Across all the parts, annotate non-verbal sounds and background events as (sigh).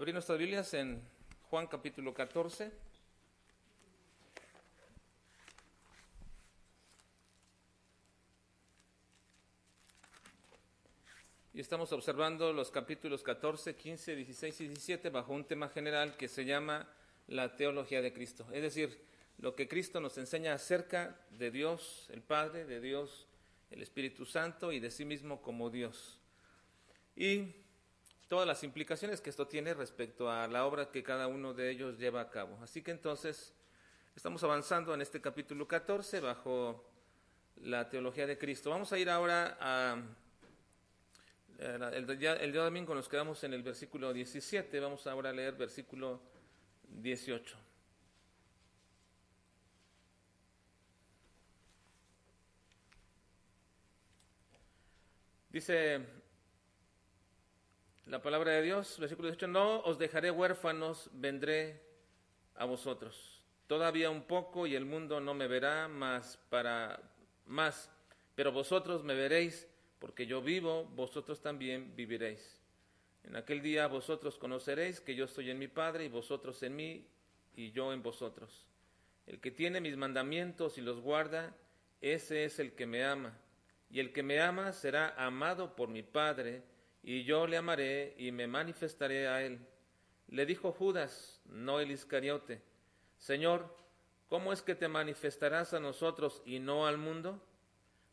abrir nuestras Biblias en Juan capítulo 14. Y estamos observando los capítulos 14, 15, 16 y 17 bajo un tema general que se llama la teología de Cristo. Es decir, lo que Cristo nos enseña acerca de Dios el Padre, de Dios el Espíritu Santo y de sí mismo como Dios. Y todas las implicaciones que esto tiene respecto a la obra que cada uno de ellos lleva a cabo. Así que entonces estamos avanzando en este capítulo 14 bajo la teología de Cristo. Vamos a ir ahora a... El día, el domingo nos quedamos en el versículo 17, vamos ahora a leer versículo 18. Dice la palabra de Dios, versículo 18, no os dejaré huérfanos, vendré a vosotros. Todavía un poco y el mundo no me verá más para más, pero vosotros me veréis, porque yo vivo, vosotros también viviréis. En aquel día vosotros conoceréis que yo estoy en mi Padre y vosotros en mí y yo en vosotros. El que tiene mis mandamientos y los guarda, ese es el que me ama. Y el que me ama será amado por mi Padre, y yo le amaré y me manifestaré a él. Le dijo Judas, no el Iscariote, Señor, ¿cómo es que te manifestarás a nosotros y no al mundo?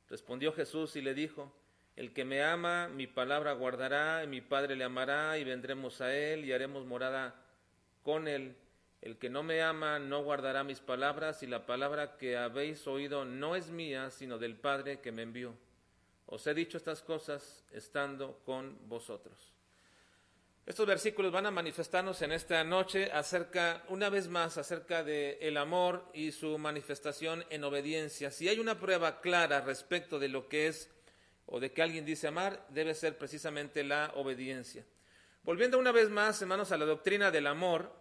Respondió Jesús y le dijo, El que me ama, mi palabra guardará, y mi Padre le amará, y vendremos a él y haremos morada con él. El que no me ama no guardará mis palabras, y la palabra que habéis oído no es mía, sino del Padre que me envió. Os he dicho estas cosas estando con vosotros. Estos versículos van a manifestarnos en esta noche acerca, una vez más, acerca del el amor y su manifestación en obediencia. Si hay una prueba clara respecto de lo que es o de que alguien dice amar, debe ser precisamente la obediencia. Volviendo una vez más, hermanos, a la doctrina del amor,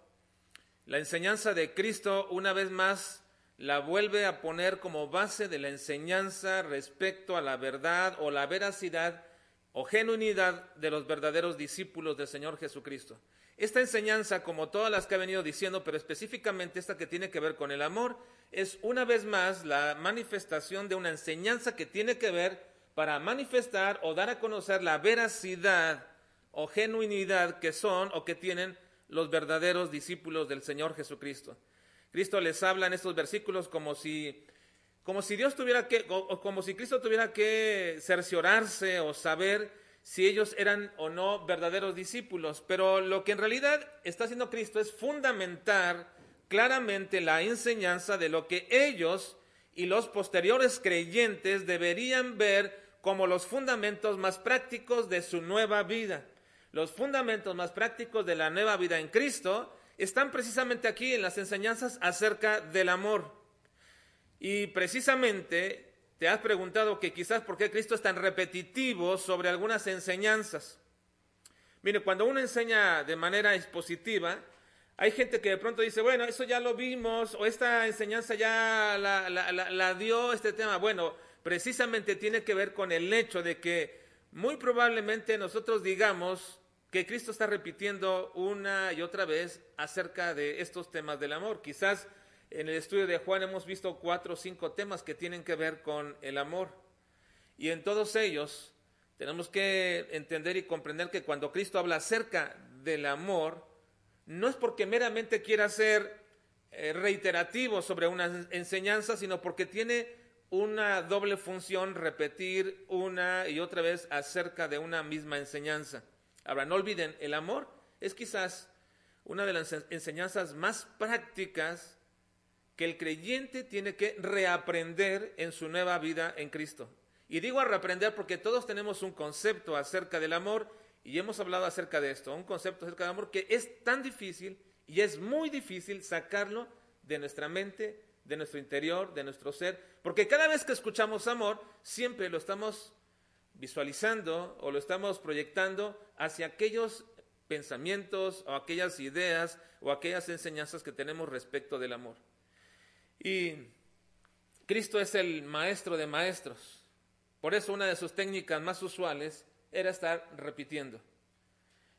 la enseñanza de Cristo una vez más la vuelve a poner como base de la enseñanza respecto a la verdad o la veracidad o genuinidad de los verdaderos discípulos del Señor Jesucristo. Esta enseñanza, como todas las que ha venido diciendo, pero específicamente esta que tiene que ver con el amor, es una vez más la manifestación de una enseñanza que tiene que ver para manifestar o dar a conocer la veracidad o genuinidad que son o que tienen los verdaderos discípulos del Señor Jesucristo. Cristo les habla en estos versículos como si, como si Dios tuviera que, o como si Cristo tuviera que cerciorarse o saber si ellos eran o no verdaderos discípulos. Pero lo que en realidad está haciendo Cristo es fundamentar claramente la enseñanza de lo que ellos y los posteriores creyentes deberían ver como los fundamentos más prácticos de su nueva vida. Los fundamentos más prácticos de la nueva vida en Cristo están precisamente aquí en las enseñanzas acerca del amor. Y precisamente te has preguntado que quizás por qué Cristo es tan repetitivo sobre algunas enseñanzas. Mire, cuando uno enseña de manera expositiva, hay gente que de pronto dice, bueno, eso ya lo vimos, o esta enseñanza ya la, la dio este tema. Bueno, precisamente tiene que ver con el hecho de que muy probablemente nosotros digamos, que Cristo está repitiendo una y otra vez acerca de estos temas del amor. Quizás en el estudio de Juan hemos visto cuatro o cinco temas que tienen que ver con el amor. Y en todos ellos tenemos que entender y comprender que cuando Cristo habla acerca del amor, no es porque meramente quiera ser eh, reiterativo sobre una enseñanza, sino porque tiene una doble función, repetir una y otra vez acerca de una misma enseñanza. Ahora, no olviden, el amor es quizás una de las enseñanzas más prácticas que el creyente tiene que reaprender en su nueva vida en Cristo. Y digo reaprender porque todos tenemos un concepto acerca del amor y hemos hablado acerca de esto, un concepto acerca del amor que es tan difícil y es muy difícil sacarlo de nuestra mente, de nuestro interior, de nuestro ser, porque cada vez que escuchamos amor, siempre lo estamos visualizando o lo estamos proyectando hacia aquellos pensamientos o aquellas ideas o aquellas enseñanzas que tenemos respecto del amor. Y Cristo es el maestro de maestros. Por eso una de sus técnicas más usuales era estar repitiendo.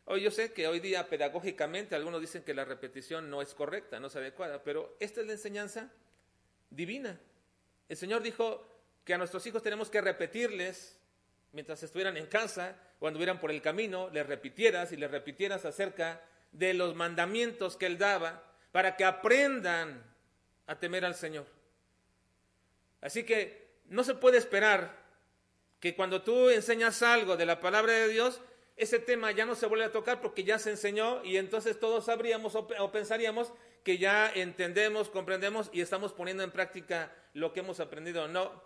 Hoy yo sé que hoy día pedagógicamente algunos dicen que la repetición no es correcta, no es adecuada, pero esta es la enseñanza divina. El Señor dijo que a nuestros hijos tenemos que repetirles mientras estuvieran en casa o anduvieran por el camino, les repitieras y les repitieras acerca de los mandamientos que Él daba para que aprendan a temer al Señor. Así que no se puede esperar que cuando tú enseñas algo de la palabra de Dios, ese tema ya no se vuelve a tocar porque ya se enseñó y entonces todos sabríamos o, pensaríamos que ya entendemos, comprendemos y estamos poniendo en práctica lo que hemos aprendido. No,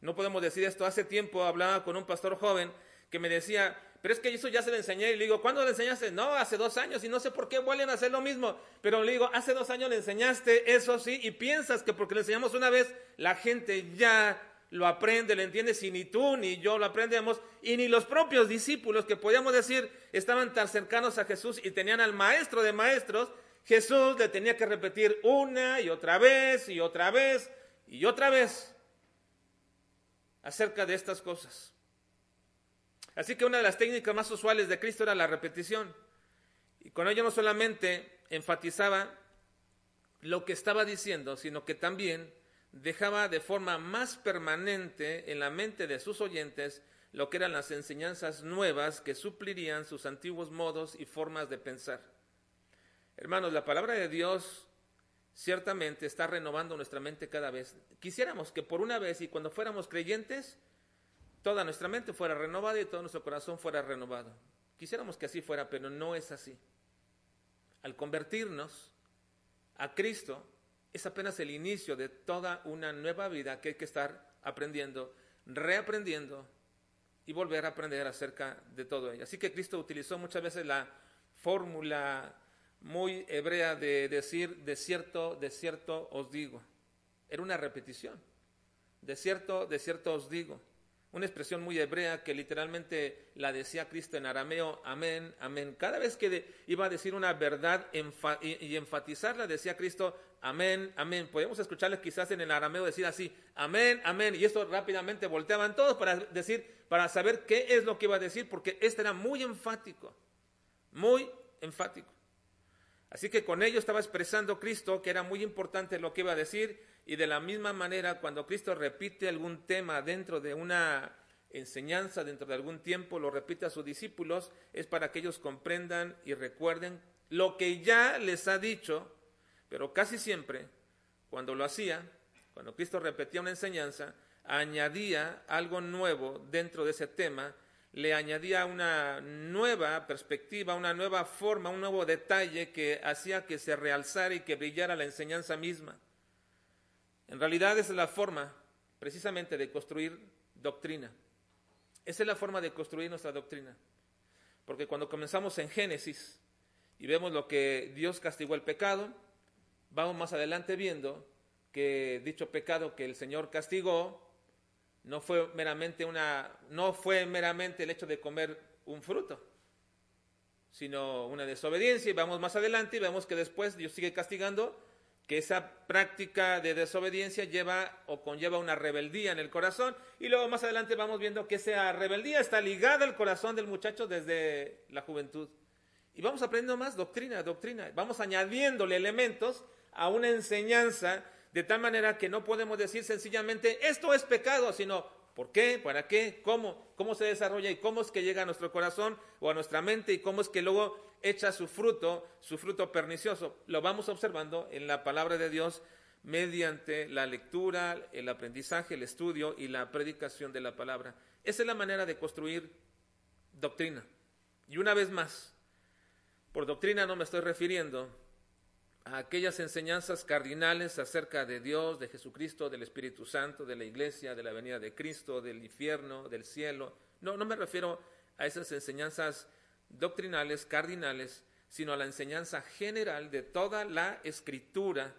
no podemos decir esto. Hace tiempo hablaba con un pastor joven que me decía, pero es que eso ya se lo enseñé. Y le digo, ¿cuándo le enseñaste? No, hace dos años y no sé por qué vuelven a hacer lo mismo. Pero le digo, hace dos años le enseñaste eso sí y piensas que porque le enseñamos una vez, la gente ya lo aprende, lo entiende, si ni tú ni yo lo aprendemos, y ni los propios discípulos que podíamos decir estaban tan cercanos a Jesús y tenían al maestro de maestros, Jesús le tenía que repetir una y otra vez y otra vez y otra vez acerca de estas cosas. Así que una de las técnicas más usuales de Cristo era la repetición. Y con ello no solamente enfatizaba lo que estaba diciendo, sino que también dejaba de forma más permanente en la mente de sus oyentes lo que eran las enseñanzas nuevas que suplirían sus antiguos modos y formas de pensar. Hermanos, la palabra de Dios ciertamente está renovando nuestra mente cada vez. Quisiéramos que por una vez y cuando fuéramos creyentes, toda nuestra mente fuera renovada y todo nuestro corazón fuera renovado. Quisiéramos que así fuera, pero no es así. Al convertirnos a Cristo, es apenas el inicio de toda una nueva vida que hay que estar aprendiendo, reaprendiendo y volver a aprender acerca de todo ello. Así que Cristo utilizó muchas veces la fórmula muy hebrea de decir, de cierto, de cierto os digo. Era una repetición. De cierto, de cierto os digo una expresión muy hebrea que literalmente la decía Cristo en arameo, amén, amén. Cada vez que iba a decir una verdad y, enfatizarla, decía Cristo, amén, amén. Podemos escucharles quizás en el arameo decir así, amén, amén. Y esto rápidamente volteaban todos para decir, para saber qué es lo que iba a decir, porque este era muy enfático, muy enfático. Así que con ello estaba expresando Cristo que era muy importante lo que iba a decir y de la misma manera, cuando Cristo repite algún tema dentro de una enseñanza, dentro de algún tiempo, lo repite a sus discípulos, es para que ellos comprendan y recuerden lo que ya les ha dicho, pero casi siempre, cuando lo hacía, cuando Cristo repetía una enseñanza, añadía algo nuevo dentro de ese tema, le añadía una nueva perspectiva, una nueva forma, un nuevo detalle que hacía que se realzara y que brillara la enseñanza misma. En realidad esa es la forma precisamente de construir doctrina. Esa es la forma de construir nuestra doctrina. Porque cuando comenzamos en Génesis y vemos lo que Dios castigó el pecado, vamos más adelante viendo que dicho pecado que el Señor castigó no fue meramente una no fue meramente el hecho de comer un fruto, sino una desobediencia. Y vamos más adelante y vemos que después Dios sigue castigando que esa práctica de desobediencia lleva o conlleva una rebeldía en el corazón. Y luego más adelante vamos viendo que esa rebeldía está ligada al corazón del muchacho desde la juventud. Y vamos aprendiendo más doctrina, doctrina, vamos añadiéndole elementos a una enseñanza de tal manera que no podemos decir sencillamente esto es pecado, sino ¿por qué? ¿Para qué? ¿Cómo? ¿Cómo se desarrolla y cómo es que llega a nuestro corazón o a nuestra mente y cómo es que luego echa su fruto, su fruto pernicioso. Lo vamos observando en la palabra de Dios mediante la lectura, el aprendizaje, el estudio y la predicación de la palabra. Esa es la manera de construir doctrina. Y una vez más, por doctrina no me estoy refiriendo a aquellas enseñanzas cardinales acerca de Dios, de Jesucristo, del Espíritu Santo, de la iglesia, de la venida de Cristo, del infierno, del cielo. No, no me refiero a esas enseñanzas doctrinales, cardinales, sino a la enseñanza general de toda la escritura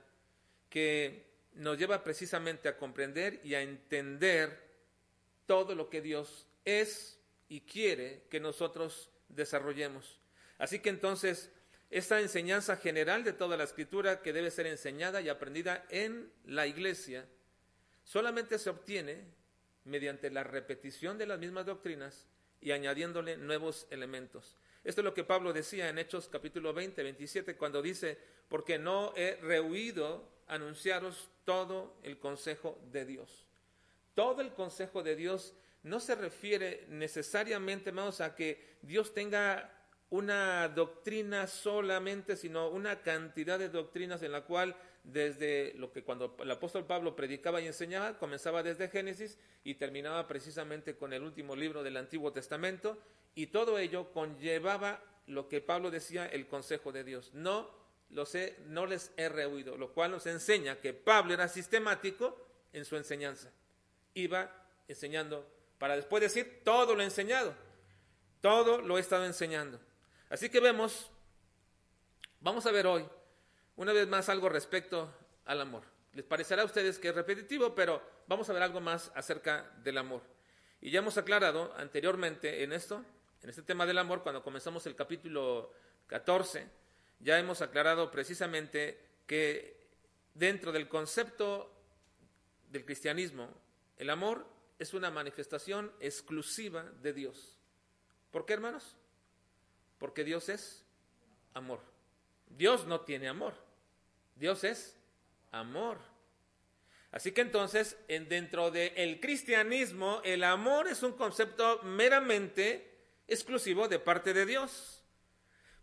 que nos lleva precisamente a comprender y a entender todo lo que Dios es y quiere que nosotros desarrollemos. Así que entonces, esta enseñanza general de toda la escritura que debe ser enseñada y aprendida en la iglesia, solamente se obtiene mediante la repetición de las mismas doctrinas y añadiéndole nuevos elementos. Esto es lo que Pablo decía en Hechos capítulo 20, 27, cuando dice, porque no he rehuido anunciaros todo el consejo de Dios. Todo el consejo de Dios no se refiere necesariamente, hermanos, a que Dios tenga una doctrina solamente, sino una cantidad de doctrinas en la cual desde lo que cuando el apóstol Pablo predicaba y enseñaba, comenzaba desde Génesis y terminaba precisamente con el último libro del Antiguo Testamento, y todo ello conllevaba lo que Pablo decía, el consejo de Dios. No, los he, no les he rehuido, lo cual nos enseña que Pablo era sistemático en su enseñanza. Iba enseñando para después decir, todo lo he enseñado, todo lo he estado enseñando. Así que vemos, vamos a ver hoy, una vez más, algo respecto al amor. Les parecerá a ustedes que es repetitivo, pero vamos a ver algo más acerca del amor. Y ya hemos aclarado anteriormente en esto, en este tema del amor, cuando comenzamos el capítulo 14, ya hemos aclarado precisamente que dentro del concepto del cristianismo, el amor es una manifestación exclusiva de Dios. ¿Por qué, hermanos? Porque Dios es amor. Dios no tiene amor. Dios es amor. Así que entonces, en, dentro del cristianismo, el amor es un concepto meramente exclusivo de parte de Dios.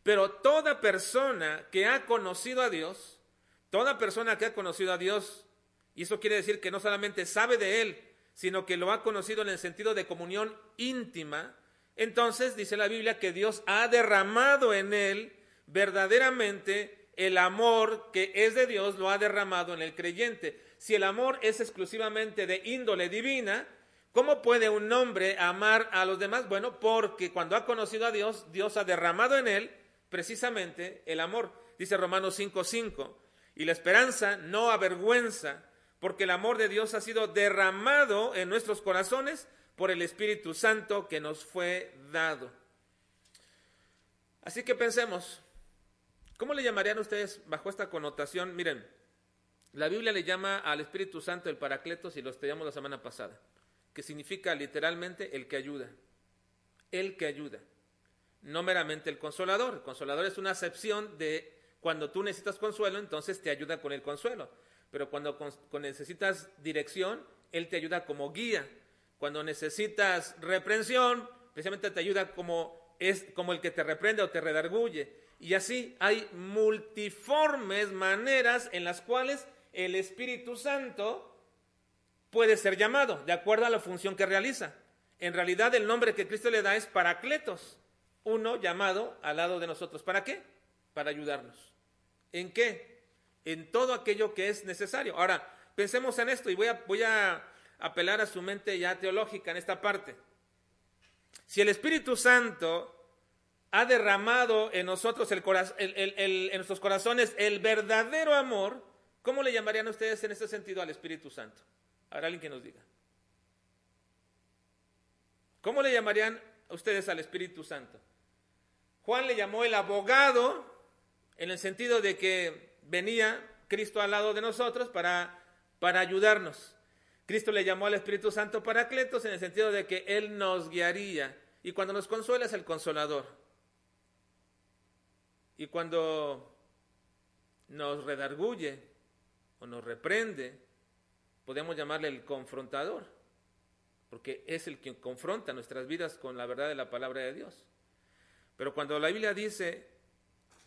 Pero toda persona que ha conocido a Dios, toda persona que ha conocido a Dios, y eso quiere decir que no solamente sabe de Él, sino que lo ha conocido en el sentido de comunión íntima, entonces dice la Biblia que Dios ha derramado en él verdaderamente el amor que es de Dios, lo ha derramado en el creyente. Si el amor es exclusivamente de índole divina, ¿cómo puede un hombre amar a los demás? Bueno, porque cuando ha conocido a Dios, Dios ha derramado en él precisamente el amor. Dice Romanos 5:5, y la esperanza no avergüenza porque el amor de Dios ha sido derramado en nuestros corazones por el Espíritu Santo que nos fue dado. Así que pensemos, ¿cómo le llamarían ustedes bajo esta connotación? Miren, la Biblia le llama al Espíritu Santo el Paracletos y lo estudiamos la semana pasada, que significa literalmente el que ayuda, el que ayuda, no meramente el consolador. El consolador es una acepción de cuando tú necesitas consuelo, entonces te ayuda con el consuelo pero cuando necesitas dirección, Él te ayuda como guía. Cuando necesitas reprensión, precisamente te ayuda como, es, como el que te reprende o te redarguye. Y así hay multiformes maneras en las cuales el Espíritu Santo puede ser llamado, de acuerdo a la función que realiza. En realidad el nombre que Cristo le da es Paracletos, uno llamado al lado de nosotros. ¿Para qué? Para ayudarnos. ¿En qué? en todo aquello que es necesario. Ahora, pensemos en esto y voy a, voy a apelar a su mente ya teológica en esta parte. Si el Espíritu Santo ha derramado en nosotros el, en nuestros corazones el verdadero amor, ¿cómo le llamarían ustedes en este sentido al Espíritu Santo? Habrá alguien que nos diga. ¿Cómo le llamarían ustedes al Espíritu Santo? Juan le llamó el abogado en el sentido de que venía Cristo al lado de nosotros para, para ayudarnos. Cristo le llamó al Espíritu Santo Paracletos en el sentido de que Él nos guiaría. Y cuando nos consuela es el consolador. Y cuando nos redarguye o nos reprende, podemos llamarle el confrontador, porque es el que confronta nuestras vidas con la verdad de la palabra de Dios. Pero cuando la Biblia dice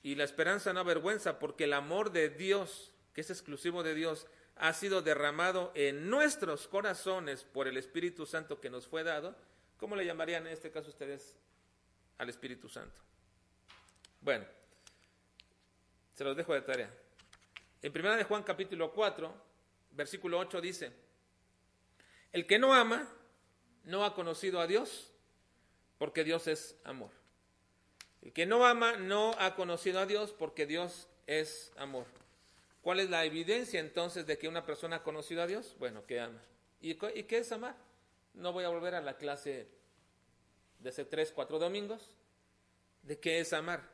y la esperanza no avergüenza, porque el amor de Dios, que es exclusivo de Dios, ha sido derramado en nuestros corazones por el Espíritu Santo que nos fue dado. ¿Cómo le llamarían en este caso ustedes al Espíritu Santo? Bueno, se los dejo de tarea. En primera de Juan capítulo 4, versículo 8 dice, el que no ama no ha conocido a Dios, porque Dios es amor. El que no ama no ha conocido a Dios porque Dios es amor. ¿Cuál es la evidencia entonces de que una persona ha conocido a Dios? Bueno, que ama. ¿Y, qué es amar? No voy a volver a la clase de hace tres, cuatro domingos. ¿De qué es amar?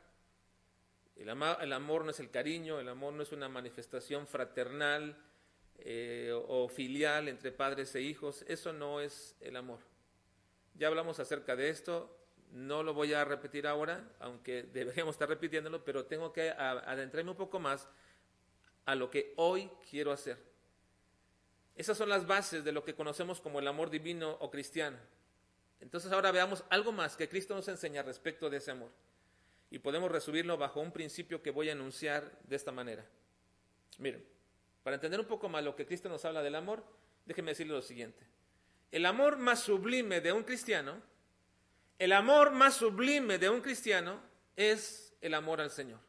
El, el amor no es el cariño, el amor no es una manifestación fraternal eh, o filial entre padres e hijos. Eso no es el amor. Ya hablamos acerca de esto, no lo voy a repetir ahora, aunque deberíamos estar repitiéndolo, pero tengo que adentrarme un poco más a lo que hoy quiero hacer. Esas son las bases de lo que conocemos como el amor divino o cristiano. Entonces ahora veamos algo más que Cristo nos enseña respecto de ese amor. Y podemos resumirlo bajo un principio que voy a enunciar de esta manera. Miren, para entender un poco más lo que Cristo nos habla del amor, déjenme decirle lo siguiente. El amor más sublime de un cristiano, el amor más sublime de un cristiano es el amor al Señor.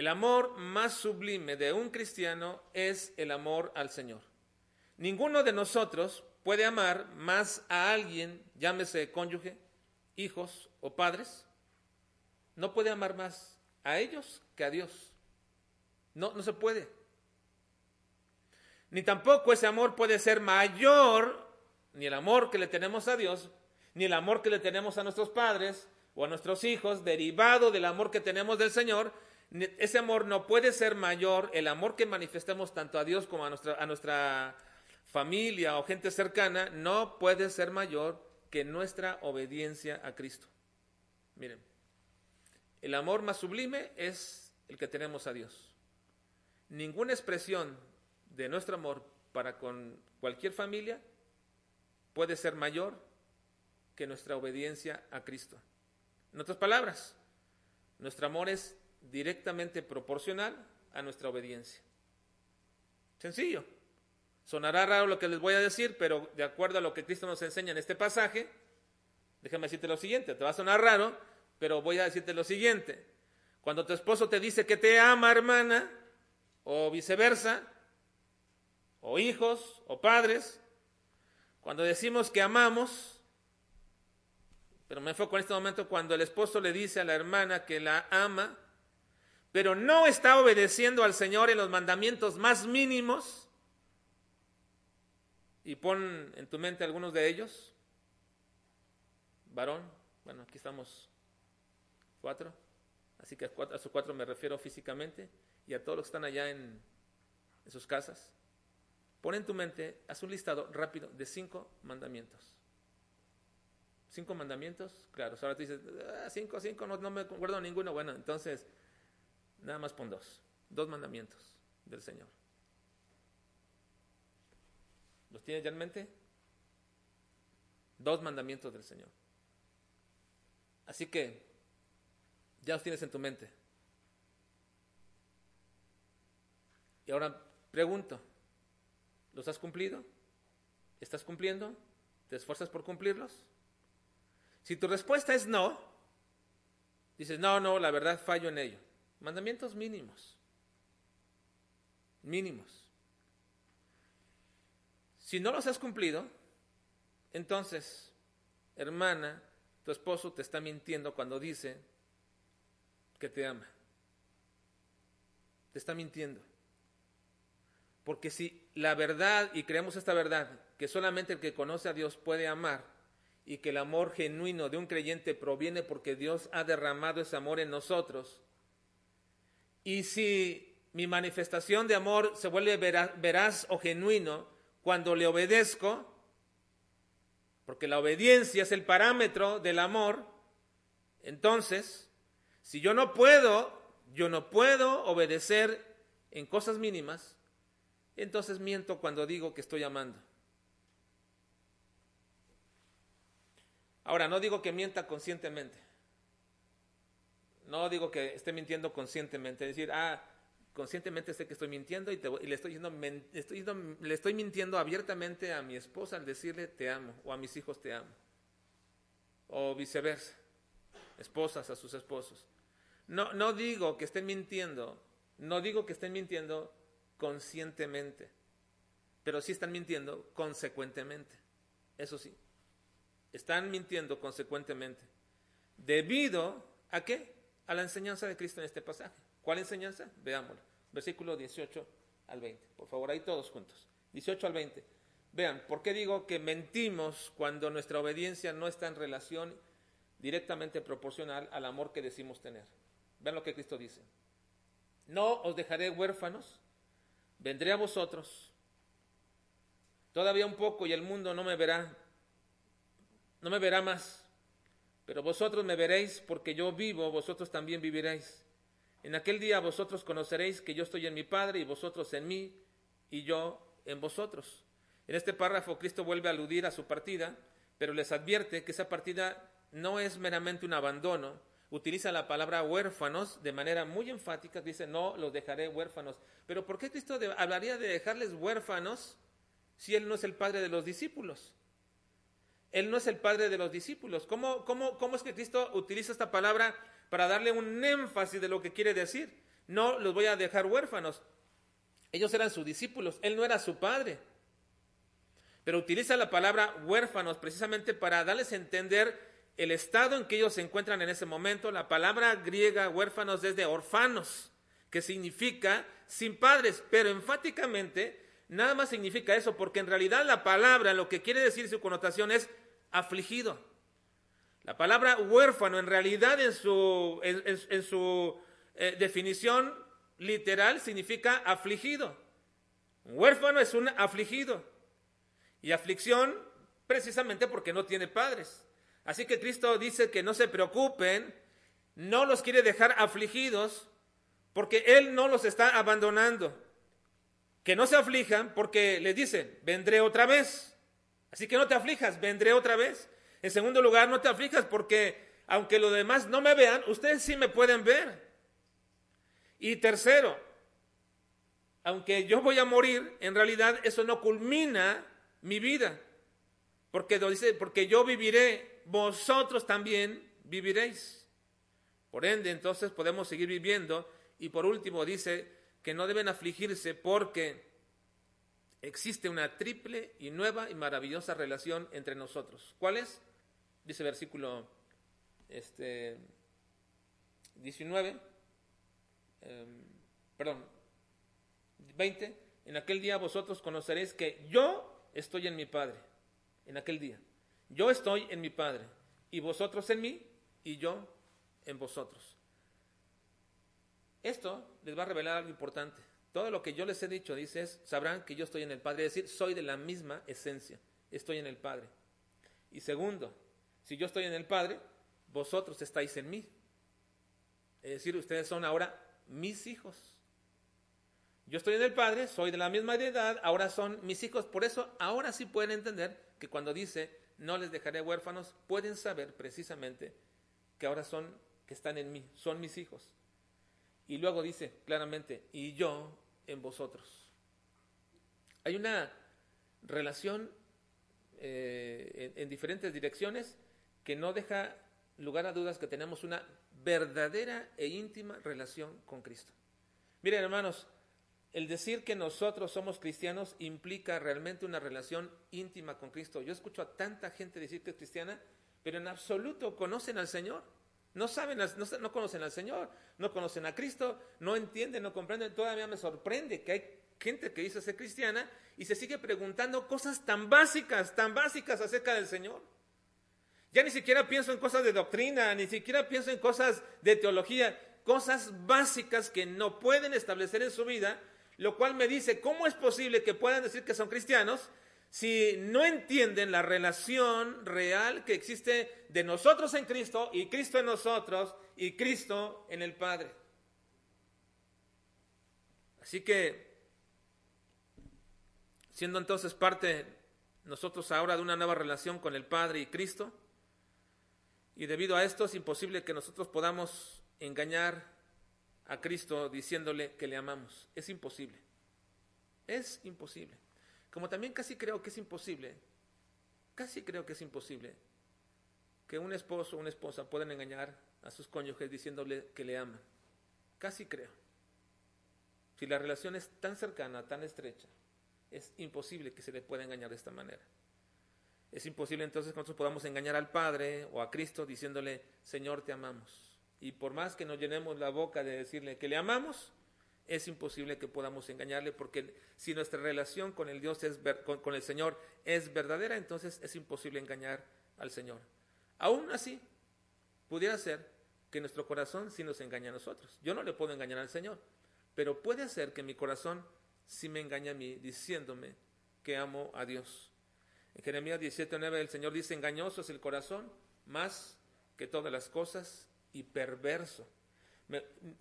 El amor más sublime de un cristiano es el amor al Señor. Ninguno de nosotros puede amar más a alguien, llámese cónyuge, hijos o padres, no puede amar más a ellos que a Dios. No, no se puede. Ni tampoco ese amor puede ser mayor, ni el amor que le tenemos a Dios, ni el amor que le tenemos a nuestros padres o a nuestros hijos, derivado del amor que tenemos del Señor. Ese amor no puede ser mayor, el amor que manifestemos tanto a Dios como a nuestra, a nuestra familia o gente cercana, no puede ser mayor que nuestra obediencia a Cristo. Miren, el amor más sublime es el que tenemos a Dios. Ninguna expresión de nuestro amor para con cualquier familia puede ser mayor que nuestra obediencia a Cristo. En otras palabras, nuestro amor es directamente proporcional a nuestra obediencia. Sencillo. Sonará raro lo que les voy a decir, pero de acuerdo a lo que Cristo nos enseña en este pasaje, déjame decirte lo siguiente, te va a sonar raro, pero voy a decirte lo siguiente. Cuando tu esposo te dice que te ama, hermana, o viceversa, o hijos, o padres, cuando decimos que amamos, pero me enfoco en este momento cuando el esposo le dice a la hermana que la ama, pero no está obedeciendo al Señor en los mandamientos más mínimos, y pon en tu mente algunos de ellos. Varón, bueno, aquí estamos cuatro, así que a, cuatro, sus cuatro me refiero físicamente y a todos los que están allá en, en sus casas. Pon en tu mente, haz un listado rápido de cinco mandamientos. ¿Cinco mandamientos? Claro, ahora tú dices, ah, cinco, cinco, no, no me acuerdo ninguno. Bueno, entonces, nada más pon dos. Dos mandamientos del Señor. ¿Los tienes ya en mente? Dos mandamientos del Señor. Así que ya los tienes en tu mente. Y ahora pregunto, ¿los has cumplido? ¿Estás cumpliendo? ¿Te esfuerzas por cumplirlos? Si tu respuesta es no, dices, no, no, la verdad fallo en ello. Mandamientos mínimos. Mínimos. Si no los has cumplido, entonces, hermana, tu esposo te está mintiendo cuando dice que te ama. Te está mintiendo. Porque si la verdad, y creemos esta verdad, que solamente el que conoce a Dios puede amar, y que el amor genuino de un creyente proviene porque Dios ha derramado ese amor en nosotros, y si mi manifestación de amor se vuelve veraz, o genuino, cuando le obedezco, porque la obediencia es el parámetro del amor, entonces, si yo no puedo, yo no puedo obedecer en cosas mínimas, entonces miento cuando digo que estoy amando. Ahora, no digo que mienta conscientemente. No digo que esté mintiendo conscientemente. Es decir, ah, conscientemente sé que estoy mintiendo y, le, estoy le estoy mintiendo abiertamente a mi esposa al decirle te amo o a mis hijos te amo. O viceversa, esposas a sus esposos. No, no digo que estén mintiendo, no digo que estén mintiendo conscientemente, pero sí están mintiendo consecuentemente. Eso sí, están mintiendo consecuentemente. ¿Debido a qué? A la enseñanza de Cristo en este pasaje. ¿Cuál enseñanza? Veámoslo. Versículo 18 al 20. Por favor, ahí todos juntos. 18 al 20. Vean, ¿por qué digo que mentimos cuando nuestra obediencia no está en relación directamente proporcional al amor que decimos tener? Vean lo que Cristo dice. No os dejaré huérfanos, vendré a vosotros. Todavía un poco y el mundo no me verá, no me verá más. Pero vosotros me veréis porque yo vivo, vosotros también viviréis. En aquel día vosotros conoceréis que yo estoy en mi Padre y vosotros en mí y yo en vosotros. En este párrafo Cristo vuelve a aludir a su partida, pero les advierte que esa partida no es meramente un abandono. Utiliza la palabra huérfanos de manera muy enfática, dice, no los dejaré huérfanos. Pero ¿por qué Cristo hablaría de dejarles huérfanos si Él no es el Padre de los discípulos? Él no es el Padre de los discípulos. ¿Cómo, es que Cristo utiliza esta palabra para darle un énfasis de lo que quiere decir? No los voy a dejar huérfanos. Ellos eran sus discípulos, Él no era su Padre. Pero utiliza la palabra huérfanos precisamente para darles a entender el estado en que ellos se encuentran en ese momento. La palabra griega huérfanos es de orfanos, que significa sin padres, pero enfáticamente nada más significa eso, porque en realidad la palabra lo que quiere decir su connotación es afligido. La palabra huérfano en realidad en su, en, su eh, definición literal significa afligido. Un huérfano es un afligido. Y aflicción precisamente porque no tiene padres. Así que Cristo dice que no se preocupen, no los quiere dejar afligidos, porque Él no los está abandonando. Que no se aflijan porque le dice, vendré otra vez. Así que no te aflijas, vendré otra vez. En segundo lugar, no te aflijas porque aunque los demás no me vean, ustedes sí me pueden ver. Y tercero, aunque yo voy a morir, en realidad eso no culmina mi vida. Porque dice, porque yo viviré, vosotros también viviréis. Por ende, entonces podemos seguir viviendo. Y por último dice que no deben afligirse porque existe una triple y nueva y maravillosa relación entre nosotros. ¿Cuál es? Dice versículo este, 19, em, perdón, 20. En aquel día vosotros conoceréis que yo estoy en mi Padre. En aquel día. Yo estoy en mi Padre. Y vosotros en mí y yo en vosotros. Esto les va a revelar algo importante. Todo lo que yo les he dicho, dice, sabrán que yo estoy en el Padre. Es decir, soy de la misma esencia. Estoy en el Padre. Y segundo, si yo estoy en el Padre, vosotros estáis en mí. Es decir, ustedes son ahora mis hijos. Yo estoy en el Padre, soy de la misma edad, ahora son mis hijos. Por eso ahora sí pueden entender que cuando dice no les dejaré huérfanos, pueden saber precisamente que ahora son, que están en mí, son mis hijos. Y luego dice claramente, y yo en vosotros. Hay una relación eh, en, en diferentes direcciones que no deja lugar a dudas que tenemos una verdadera e íntima relación con Cristo. Miren, hermanos, el decir que nosotros somos cristianos implica realmente una relación íntima con Cristo. Yo escucho a tanta gente decir que es cristiana, pero en absoluto conocen al Señor. No saben, no, no conocen al Señor, no conocen a Cristo, no entienden, no comprenden. Todavía me sorprende que hay gente que dice ser cristiana y se sigue preguntando cosas tan básicas, tan básicas acerca del Señor. Ya ni siquiera pienso en cosas de doctrina, ni siquiera pienso en cosas de teología, cosas básicas que no pueden establecer en su vida, lo cual me dice, ¿cómo es posible que puedan decir que son cristianos si no entienden la relación real que existe de nosotros en Cristo y Cristo en nosotros y Cristo en el Padre? Así que, siendo entonces parte nosotros ahora de una nueva relación con el Padre y Cristo, y debido a esto es imposible que nosotros podamos engañar a Cristo diciéndole que le amamos. Es imposible. Es imposible. Como también casi creo que es imposible, casi creo que es imposible que un esposo o una esposa puedan engañar a sus cónyuges diciéndole que le aman. Casi creo. Si la relación es tan cercana, tan estrecha, es imposible que se le pueda engañar de esta manera. Es imposible entonces que nosotros podamos engañar al Padre o a Cristo diciéndole, Señor, te amamos. Y por más que nos llenemos la boca de decirle que le amamos, es imposible que podamos engañarle porque si nuestra relación con el Dios es con, el Señor es verdadera, entonces es imposible engañar al Señor. Aún así, pudiera ser que nuestro corazón sí nos engaña a nosotros. Yo no le puedo engañar al Señor, pero puede ser que mi corazón sí me engañe a mí diciéndome que amo a Dios. En Jeremías 17:9 el Señor dice, engañoso es el corazón más que todas las cosas y perverso.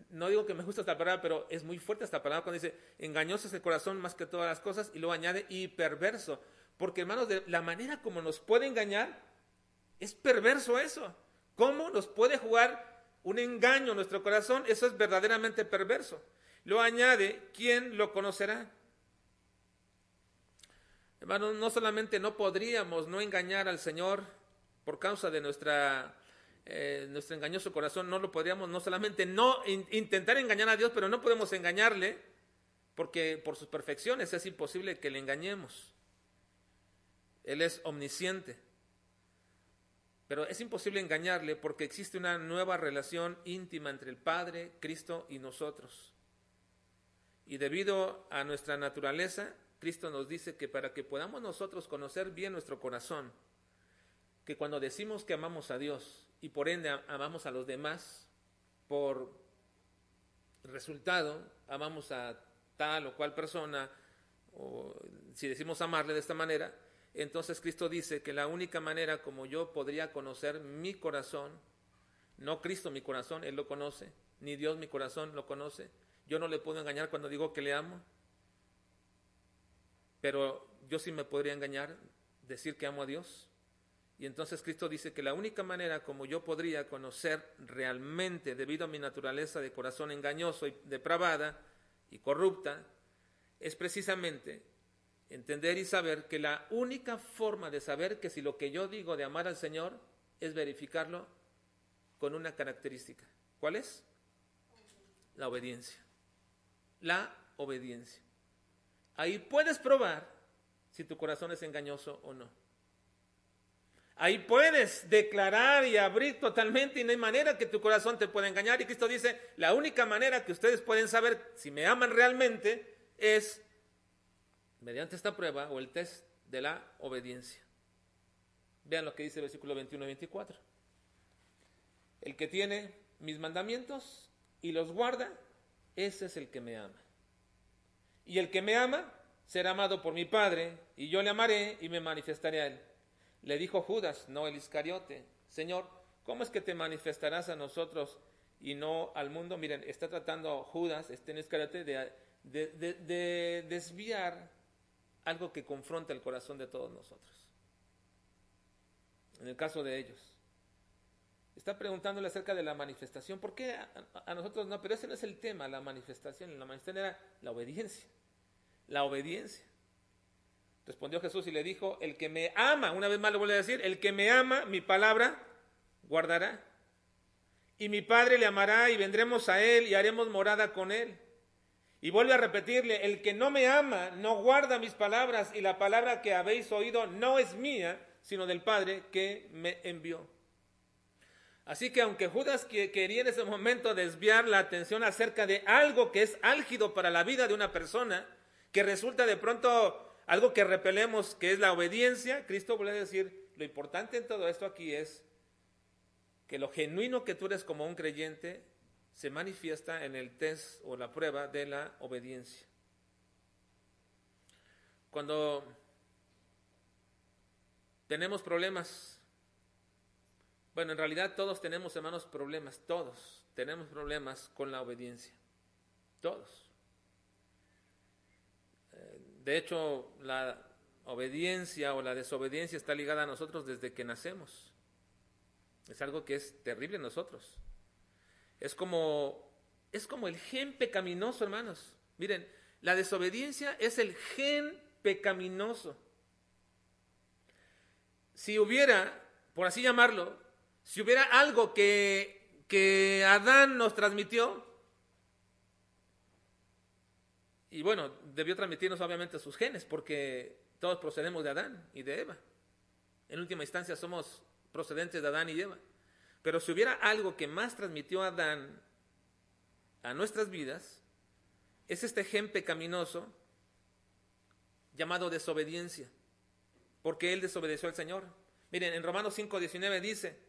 No digo que me gusta esta palabra, pero es muy fuerte esta palabra cuando dice, engañoso es el corazón más que todas las cosas, y luego añade, y perverso. Porque hermanos, de la manera como nos puede engañar, es perverso eso. ¿Cómo nos puede jugar un engaño en nuestro corazón? Eso es verdaderamente perverso. Lo añade, ¿quién lo conocerá? Hermanos, no solamente no podríamos no engañar al Señor por causa de nuestra, eh, nuestro engañoso corazón, no lo podríamos no solamente no intentar engañar a Dios, pero no podemos engañarle porque por sus perfecciones es imposible que le engañemos. Él es omnisciente. Pero es imposible engañarle porque existe una nueva relación íntima entre el Padre, Cristo y nosotros. Y debido a nuestra naturaleza, Cristo nos dice que para que podamos nosotros conocer bien nuestro corazón, que cuando decimos que amamos a Dios y por ende amamos a los demás, por resultado amamos a tal o cual persona, o si decimos amarle de esta manera, entonces Cristo dice que la única manera como yo podría conocer mi corazón, no Cristo mi corazón, Él lo conoce, ni Dios mi corazón lo conoce, yo no le puedo engañar cuando digo que le amo, pero yo sí me podría engañar, decir que amo a Dios. Y entonces Cristo dice que la única manera como yo podría conocer realmente, debido a mi naturaleza de corazón engañoso y depravada y corrupta, es precisamente entender y saber que la única forma de saber que si lo que yo digo de amar al Señor es verificarlo con una característica. ¿Cuál es? La obediencia. La obediencia. Ahí puedes probar si tu corazón es engañoso o no. Ahí puedes declarar y abrir totalmente y no hay manera que tu corazón te pueda engañar. Y Cristo dice, la única manera que ustedes pueden saber si me aman realmente es mediante esta prueba o el test de la obediencia. Vean lo que dice el versículo 21 y 24. El que tiene mis mandamientos y los guarda, ese es el que me ama. Y el que me ama será amado por mi Padre, y yo le amaré y me manifestaré a él. Le dijo Judas, no el Iscariote, Señor, ¿cómo es que te manifestarás a nosotros y no al mundo? Miren, está tratando Judas, este Iscariote, de, de desviar algo que confronta el corazón de todos nosotros. En el caso de ellos. Está preguntándole acerca de la manifestación. ¿Por qué a, nosotros no? Pero ese no es el tema, la manifestación. La manifestación era la obediencia. La obediencia. Respondió Jesús y le dijo, el que me ama, una vez más le vuelvo a decir, el que me ama, mi palabra guardará. Y mi Padre le amará y vendremos a él y haremos morada con él. Y vuelve a repetirle, el que no me ama no guarda mis palabras y la palabra que habéis oído no es mía, sino del Padre que me envió. Así que aunque Judas quería en ese momento desviar la atención acerca de algo que es álgido para la vida de una persona, que resulta de pronto algo que repelemos, que es la obediencia, Cristo vuelve a decir, lo importante en todo esto aquí es que lo genuino que tú eres como un creyente se manifiesta en el test o la prueba de la obediencia. Cuando tenemos problemas, bueno, en realidad todos tenemos, hermanos, problemas, todos tenemos problemas con la obediencia, todos. De hecho, la obediencia o la desobediencia está ligada a nosotros desde que nacemos. Es algo que es terrible en nosotros. Es como, es como el gen pecaminoso, hermanos. Miren, la desobediencia es el gen pecaminoso. Si hubiera, por así llamarlo, si hubiera algo que, que Adán nos transmitió, y bueno, debió transmitirnos obviamente sus genes, porque todos procedemos de Adán y de Eva. En última instancia somos procedentes de Adán y Eva. Pero si hubiera algo que más transmitió Adán a nuestras vidas, es este gen pecaminoso llamado desobediencia, porque él desobedeció al Señor. Miren, en Romanos 5:19 dice,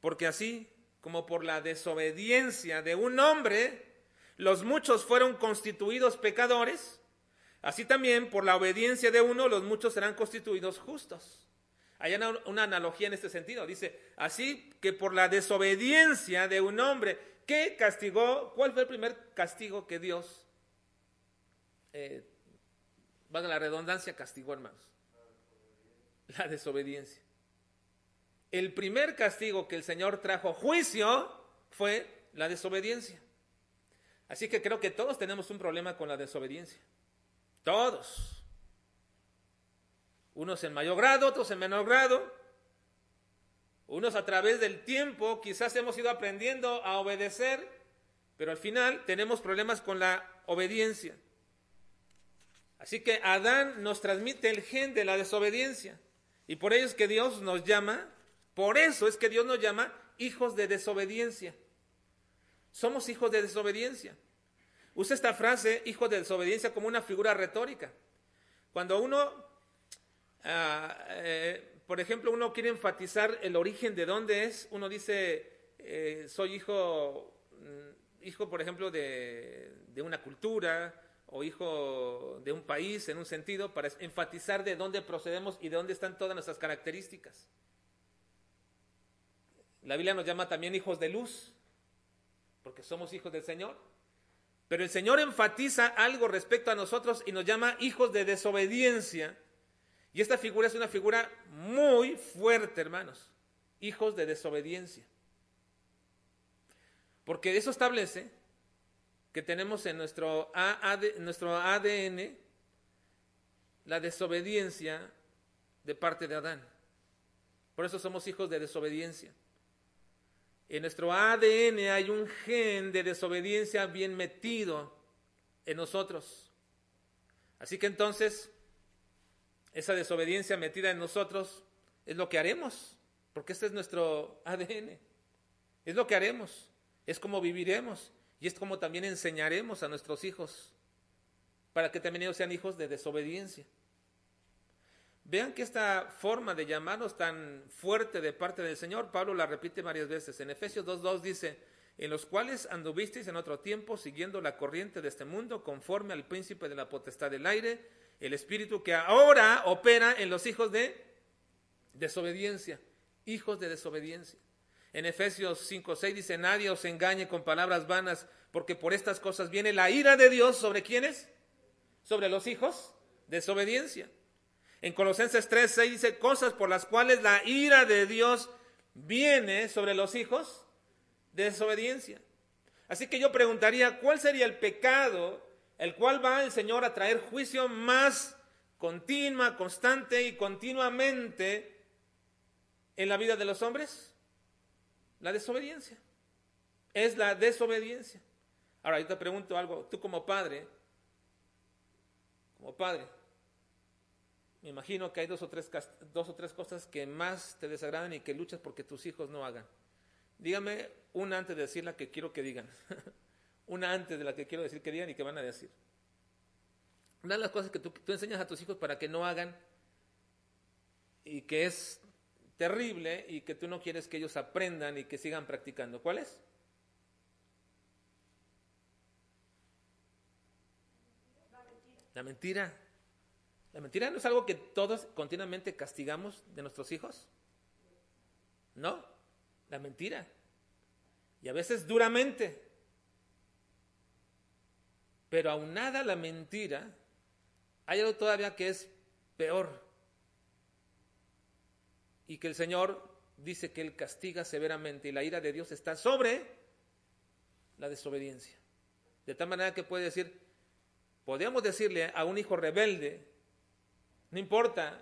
porque así como por la desobediencia de un hombre, los muchos fueron constituidos pecadores, así también por la obediencia de uno, los muchos serán constituidos justos. Hay una, analogía en este sentido. Dice, así que por la desobediencia de un hombre que castigó, ¿cuál fue el primer castigo que Dios, eh, valga la redundancia, castigó, hermanos? La desobediencia. El primer castigo que el Señor trajo juicio fue la desobediencia. Así que creo que todos tenemos un problema con la desobediencia. Todos. Unos en mayor grado, otros en menor grado. Unos a través del tiempo quizás hemos ido aprendiendo a obedecer, pero al final tenemos problemas con la obediencia. Así que Adán nos transmite el gen de la desobediencia. Y por ello es que Dios nos llama, por eso es que Dios nos llama hijos de desobediencia. Somos hijos de desobediencia. Usa esta frase, hijo de desobediencia, como una figura retórica. Cuando uno, ah, eh, por ejemplo, uno quiere enfatizar el origen de dónde es, uno dice, eh, soy hijo, mm, hijo, por ejemplo, de una cultura o hijo de un país en un sentido, para enfatizar de dónde procedemos y de dónde están todas nuestras características. La Biblia nos llama también hijos de luz porque somos hijos del Señor. Pero el Señor enfatiza algo respecto a nosotros y nos llama hijos de desobediencia. Y esta figura es una figura muy fuerte, hermanos. Hijos de desobediencia. Porque eso establece que tenemos en nuestro, nuestro ADN la desobediencia de parte de Adán. Por eso somos hijos de desobediencia. En nuestro ADN hay un gen de desobediencia bien metido en nosotros. Así que entonces, esa desobediencia metida en nosotros es lo que haremos, porque este es nuestro ADN. Es lo que haremos, es como viviremos y es como también enseñaremos a nuestros hijos para que también ellos sean hijos de desobediencia. Vean que esta forma de llamarnos tan fuerte de parte del Señor, Pablo la repite varias veces. En Efesios 2.2 dice, en los cuales anduvisteis en otro tiempo siguiendo la corriente de este mundo, conforme al príncipe de la potestad del aire, el espíritu que ahora opera en los hijos de desobediencia, hijos de desobediencia. En Efesios 5.6 dice, nadie os engañe con palabras vanas, porque por estas cosas viene la ira de Dios sobre quienes? Sobre los hijos de desobediencia. En Colosenses 3, 6 dice cosas por las cuales la ira de Dios viene sobre los hijos de desobediencia. Así que yo preguntaría, ¿cuál sería el pecado el cual va el Señor a traer juicio más continua, constante y continuamente en la vida de los hombres? La desobediencia. Es la desobediencia. Ahora, yo te pregunto algo, tú como padre, como padre, me imagino que hay dos o, tres, dos o tres cosas que más te desagradan y que luchas porque tus hijos no hagan. Dígame una antes de decir la que quiero que digan. (laughs) una antes de la que quiero decir que digan y que van a decir. Una de las cosas que tú, tú enseñas a tus hijos para que no hagan y que es terrible y que tú no quieres que ellos aprendan y que sigan practicando. ¿Cuál es? La mentira. ¿La mentira no es algo que todos continuamente castigamos de nuestros hijos? No, la mentira. Y a veces duramente. Pero aunada la mentira, hay algo todavía que es peor. Y que el Señor dice que Él castiga severamente y la ira de Dios está sobre la desobediencia. De tal manera que puede decir, podríamos decirle a un hijo rebelde, no importa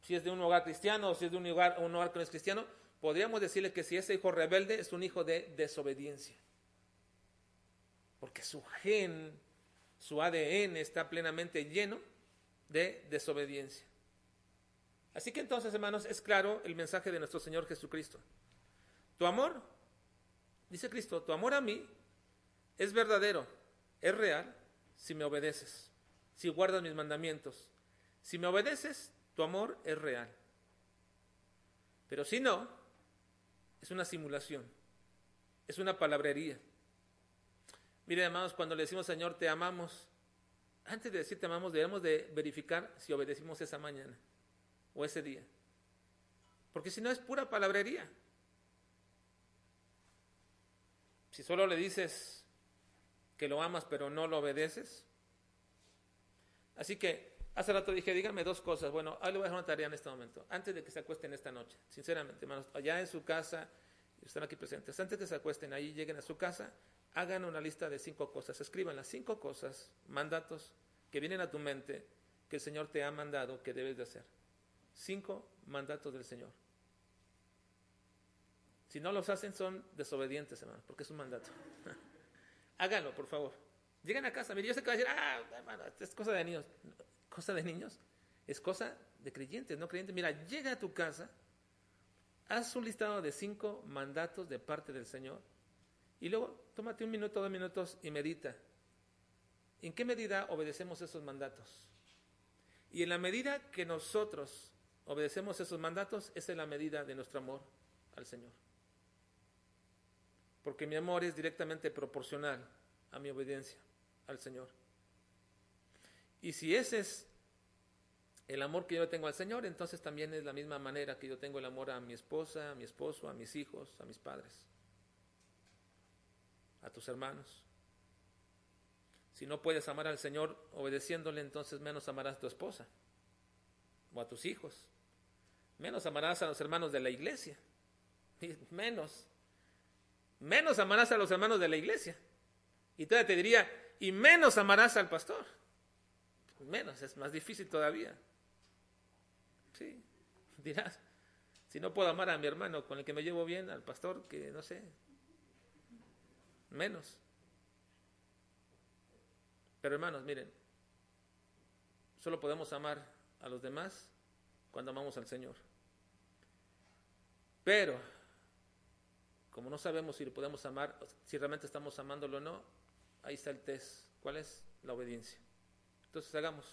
si es de un hogar cristiano o si es de un hogar, un hogar que no es cristiano, podríamos decirle que si ese hijo rebelde es un hijo de desobediencia. Porque su gen, su ADN está plenamente lleno de desobediencia. Así que entonces, hermanos, es claro el mensaje de nuestro Señor Jesucristo. Tu amor, dice Cristo, tu amor a mí es verdadero, es real, si me obedeces, si guardas mis mandamientos. Si me obedeces, tu amor es real. Pero si no, es una simulación, es una palabrería. Miren, hermanos, cuando le decimos Señor, te amamos, antes de decir te amamos, debemos de verificar si obedecimos esa mañana o ese día. Porque si no es pura palabrería. Si solo le dices que lo amas pero no lo obedeces. Así que hace rato dije, díganme dos cosas. Bueno, ahí le voy a dejar una tarea en este momento. Antes de que se acuesten esta noche, sinceramente, hermanos, allá en su casa, están aquí presentes, antes de que se acuesten ahí, lleguen a su casa, hagan una lista de cinco cosas. Escriban las cinco cosas, mandatos que vienen a tu mente que el Señor te ha mandado que debes de hacer. Cinco mandatos del Señor. Si no los hacen, son desobedientes, hermano, porque es un mandato. (laughs) Háganlo, por favor. Lleguen a casa. Mire, yo sé que va a decir, ah, hermano, es cosa de niños. Cosa de niños. Es cosa de creyentes, no creyentes. Mira, llega a tu casa, haz un listado de cinco mandatos de parte del Señor y luego tómate un minuto, dos minutos y medita. ¿En qué medida obedecemos esos mandatos? Y en la medida que nosotros obedecemos esos mandatos, esa es la medida de nuestro amor al Señor porque mi amor es directamente proporcional a mi obediencia al Señor. Y si ese es el amor que yo tengo al Señor, entonces también es la misma manera que yo tengo el amor a mi esposa, a mi esposo, a mis hijos, a mis padres, a tus hermanos. Si no puedes amar al Señor obedeciéndole, entonces menos amarás a tu esposa o a tus hijos. Menos amarás a los hermanos de la iglesia. Menos menos amarás a los hermanos de la iglesia. Y todavía te diría, y menos amarás al pastor. Menos, es más difícil todavía. Sí, dirás, si no puedo amar a mi hermano con el que me llevo bien, al pastor, que no sé, menos. Pero hermanos, miren, solo podemos amar a los demás cuando amamos al Señor. Pero como no sabemos si lo podemos amar, si realmente estamos amándolo o no, ahí está el test. ¿Cuál es? La obediencia. Entonces hagamos,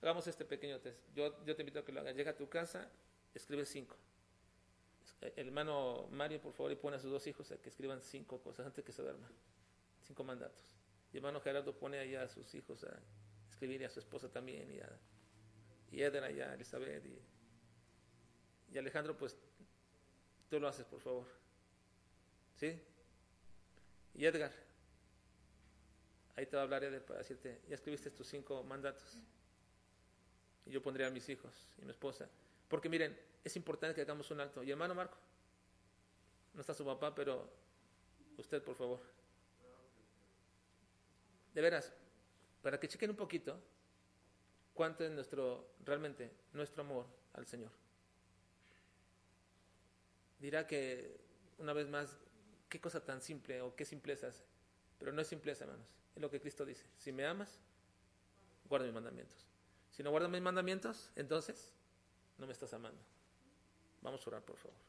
hagamos este pequeño test. Yo, yo te invito a que lo hagas. Llega a tu casa, escribe cinco. El hermano Mario, por favor, y pone a sus dos hijos a que escriban cinco cosas antes que se duerman. Cinco mandatos. Y hermano Gerardo pone allá a sus hijos a escribir y a su esposa también, y a y allá, Elizabeth, y, y Alejandro, pues tú lo haces, por favor. ¿Sí? Y Edgar, ahí te va a hablar Edgar para decirte, ya escribiste tus cinco mandatos. Y yo pondría a mis hijos y mi esposa. Porque miren, es importante que hagamos un alto. Y hermano Marco, no está su papá, pero usted, por favor. De veras, para que chequen un poquito cuánto es nuestro, realmente, nuestro amor al Señor. Dirá que, una vez más, qué cosa tan simple o qué simpleza hace. Pero no es simpleza, hermanos. Es lo que Cristo dice. Si me amas, guarda mis mandamientos. Si no guardas mis mandamientos, entonces no me estás amando. Vamos a orar, por favor.